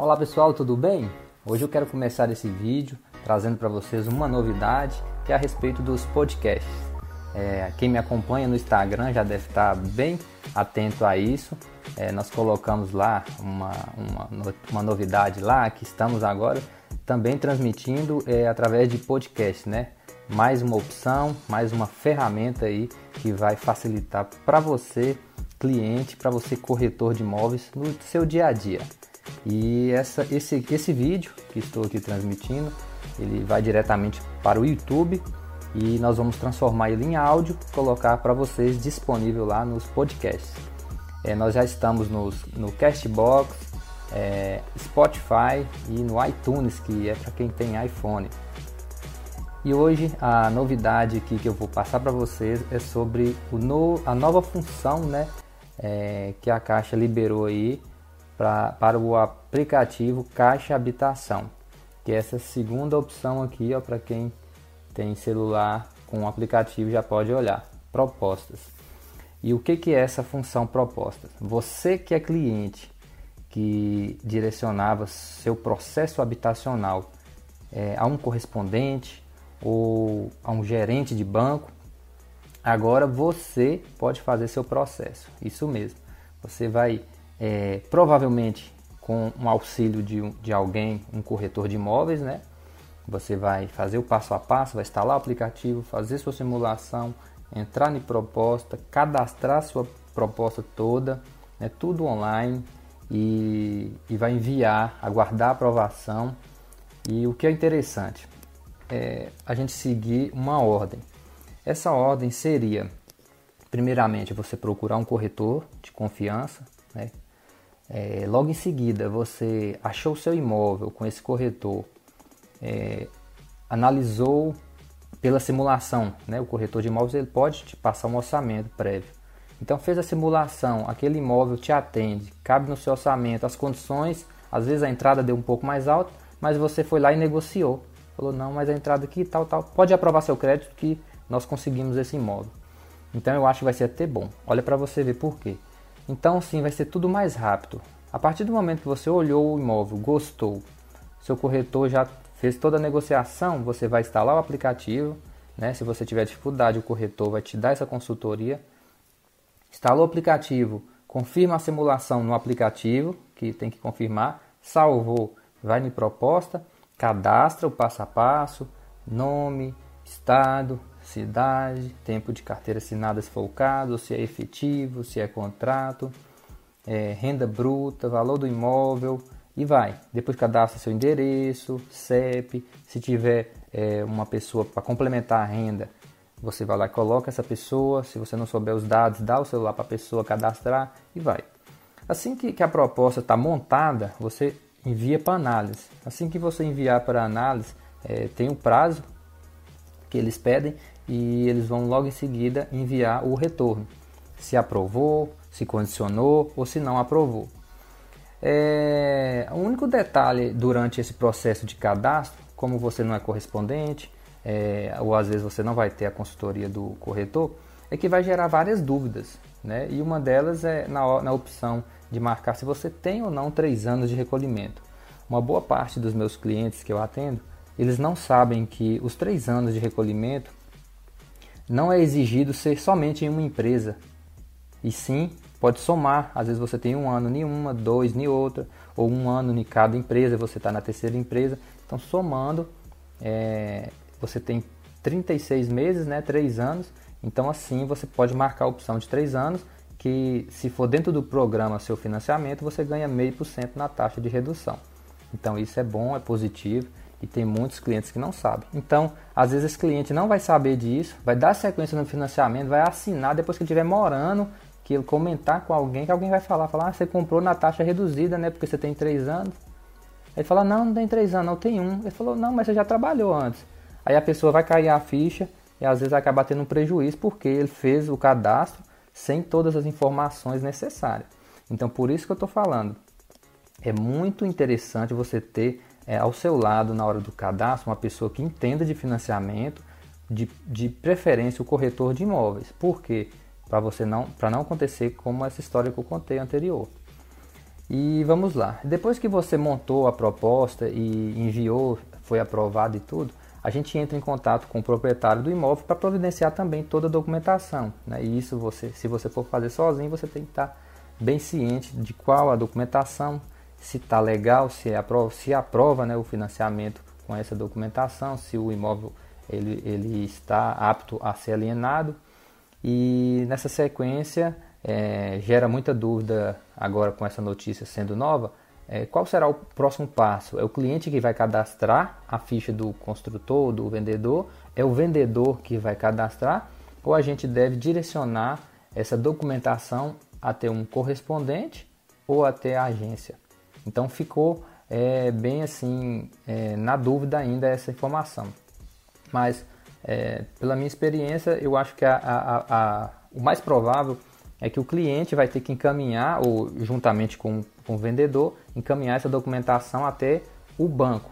Olá pessoal, tudo bem? Hoje eu quero começar esse vídeo trazendo para vocês uma novidade que é a respeito dos podcasts. É, quem me acompanha no Instagram já deve estar bem atento a isso. É, nós colocamos lá uma, uma, uma, novidade lá que estamos agora também transmitindo é, através de podcast, né? Mais uma opção, mais uma ferramenta aí que vai facilitar para você, cliente, para você corretor de imóveis no seu dia a dia. E essa, esse, esse vídeo que estou aqui transmitindo, ele vai diretamente para o YouTube e nós vamos transformar ele em áudio, colocar para vocês disponível lá nos podcasts. É, nós já estamos nos, no Castbox, é, Spotify e no iTunes, que é para quem tem iPhone. E hoje a novidade aqui que eu vou passar para vocês é sobre no, a nova função né, é, que a Caixa liberou aí pra, para o aplicativo Caixa Habitação, que é essa segunda opção aqui para quem tem celular com o aplicativo já pode olhar. Propostas. E o que, que é essa função propostas? Você que é cliente que direcionava seu processo habitacional é, a um correspondente ou a um gerente de banco, agora você pode fazer seu processo. Isso mesmo. Você vai é, provavelmente com um auxílio de, de alguém, um corretor de imóveis, né? Você vai fazer o passo a passo, vai instalar o aplicativo, fazer sua simulação, entrar em proposta, cadastrar sua proposta toda, né? tudo online e, e vai enviar, aguardar a aprovação. E o que é interessante é a gente seguir uma ordem. Essa ordem seria, primeiramente, você procurar um corretor de confiança, né? É, logo em seguida, você achou seu imóvel com esse corretor, é, analisou pela simulação, né? o corretor de imóveis ele pode te passar um orçamento prévio. Então fez a simulação, aquele imóvel te atende, cabe no seu orçamento, as condições, às vezes a entrada deu um pouco mais alta, mas você foi lá e negociou. Falou, não, mas a entrada aqui tal, tal, pode aprovar seu crédito que nós conseguimos esse imóvel. Então eu acho que vai ser até bom. Olha para você ver por quê. Então, sim, vai ser tudo mais rápido. A partir do momento que você olhou o imóvel, gostou, seu corretor já fez toda a negociação, você vai instalar o aplicativo. Né? Se você tiver dificuldade, o corretor vai te dar essa consultoria. Instalou o aplicativo, confirma a simulação no aplicativo, que tem que confirmar, salvou, vai em proposta, cadastra o passo a passo, nome, estado, cidade, tempo de carteira assinada se for o caso, se é efetivo, se é contrato, é, renda bruta, valor do imóvel e vai. Depois cadastra seu endereço, CEP, se tiver é, uma pessoa para complementar a renda, você vai lá e coloca essa pessoa, se você não souber os dados, dá o celular para a pessoa cadastrar e vai. Assim que, que a proposta está montada, você envia para análise. Assim que você enviar para análise, é, tem um prazo que eles pedem e eles vão logo em seguida enviar o retorno. Se aprovou, se condicionou ou se não aprovou. É, o único detalhe durante esse processo de cadastro, como você não é correspondente, é, ou às vezes você não vai ter a consultoria do corretor, é que vai gerar várias dúvidas. Né? E uma delas é na, na opção de marcar se você tem ou não três anos de recolhimento. Uma boa parte dos meus clientes que eu atendo, eles não sabem que os três anos de recolhimento não é exigido ser somente em uma empresa, e sim pode somar. Às vezes você tem um ano em uma, dois em outra, ou um ano em cada empresa, você está na terceira empresa. Então, somando, é, você tem 36 meses, né, 3 anos. Então, assim, você pode marcar a opção de 3 anos, que se for dentro do programa seu financiamento, você ganha meio por cento na taxa de redução. Então, isso é bom, é positivo e tem muitos clientes que não sabem. Então, às vezes esse cliente não vai saber disso, vai dar sequência no financiamento, vai assinar depois que estiver morando, que ele comentar com alguém, que alguém vai falar, falar, ah, você comprou na taxa reduzida, né? Porque você tem três anos. Ele fala, não, não tem três anos, não tem um. Ele falou, não, mas você já trabalhou antes. Aí a pessoa vai cair a ficha e às vezes acaba tendo um prejuízo porque ele fez o cadastro sem todas as informações necessárias. Então, por isso que eu estou falando, é muito interessante você ter é, ao seu lado na hora do cadastro uma pessoa que entenda de financiamento, de, de preferência o corretor de imóveis. Por quê? Para você não, para não acontecer como essa história que eu contei anterior. E vamos lá. Depois que você montou a proposta e enviou, foi aprovado e tudo, a gente entra em contato com o proprietário do imóvel para providenciar também toda a documentação. Né? E isso você, se você for fazer sozinho, você tem que estar bem ciente de qual a documentação, se está legal, se, é aprova, se aprova né, o financiamento com essa documentação, se o imóvel ele, ele está apto a ser alienado. E nessa sequência é, gera muita dúvida agora com essa notícia sendo nova. É, qual será o próximo passo? É o cliente que vai cadastrar a ficha do construtor, do vendedor? É o vendedor que vai cadastrar? Ou a gente deve direcionar essa documentação até um correspondente ou até a agência? Então ficou é, bem assim é, na dúvida ainda essa informação. Mas é, pela minha experiência, eu acho que a, a, a, o mais provável é que o cliente vai ter que encaminhar, ou juntamente com, com o vendedor, encaminhar essa documentação até o banco.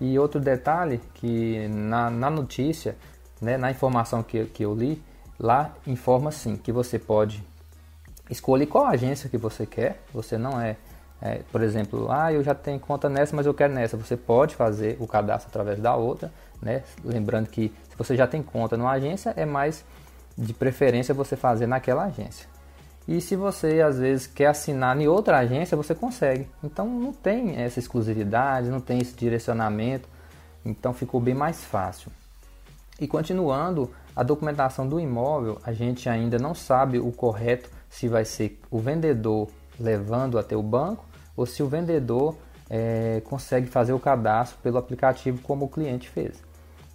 E outro detalhe que na, na notícia, né, na informação que, que eu li, lá informa sim que você pode escolher qual agência que você quer. Você não é, é, por exemplo, ah, eu já tenho conta nessa, mas eu quero nessa. Você pode fazer o cadastro através da outra, né? Lembrando que se você já tem conta numa agência, é mais de preferência você fazer naquela agência. E se você às vezes quer assinar em outra agência, você consegue. Então não tem essa exclusividade, não tem esse direcionamento. Então ficou bem mais fácil. E continuando, a documentação do imóvel, a gente ainda não sabe o correto se vai ser o vendedor levando até o banco ou se o vendedor é, consegue fazer o cadastro pelo aplicativo como o cliente fez.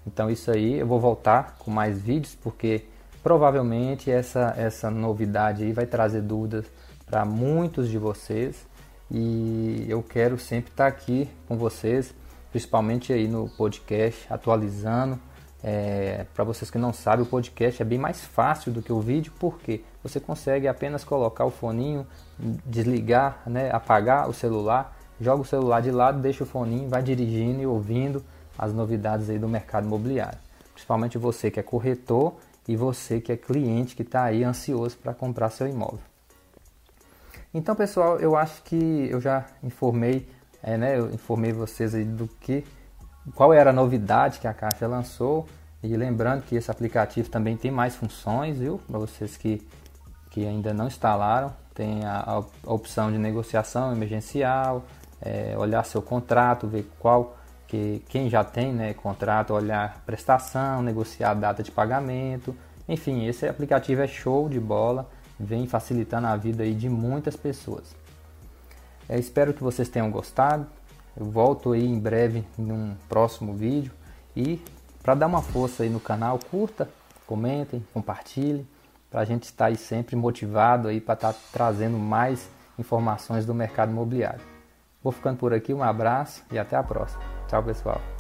Então isso aí eu vou voltar com mais vídeos porque Provavelmente essa, essa novidade aí vai trazer dúvidas para muitos de vocês e eu quero sempre estar aqui com vocês, principalmente aí no podcast, atualizando. É, para vocês que não sabem, o podcast é bem mais fácil do que o vídeo, porque você consegue apenas colocar o foninho, desligar, né, apagar o celular, joga o celular de lado, deixa o foninho, vai dirigindo e ouvindo as novidades aí do mercado imobiliário. Principalmente você que é corretor e você que é cliente que está aí ansioso para comprar seu imóvel. Então, pessoal, eu acho que eu já informei, é, né, eu informei vocês aí do que, qual era a novidade que a Caixa lançou e lembrando que esse aplicativo também tem mais funções, viu? Para vocês que, que ainda não instalaram, tem a, a opção de negociação emergencial, é, olhar seu contrato, ver qual que quem já tem né, contrato, olhar prestação, negociar a data de pagamento. Enfim, esse aplicativo é show de bola, vem facilitando a vida aí de muitas pessoas. Eu espero que vocês tenham gostado. Eu volto aí em breve num próximo vídeo e para dar uma força aí no canal, curta, comentem, compartilhem, para a gente estar aí sempre motivado aí para estar tá trazendo mais informações do mercado imobiliário. Vou ficando por aqui, um abraço e até a próxima. Tchau, pessoal.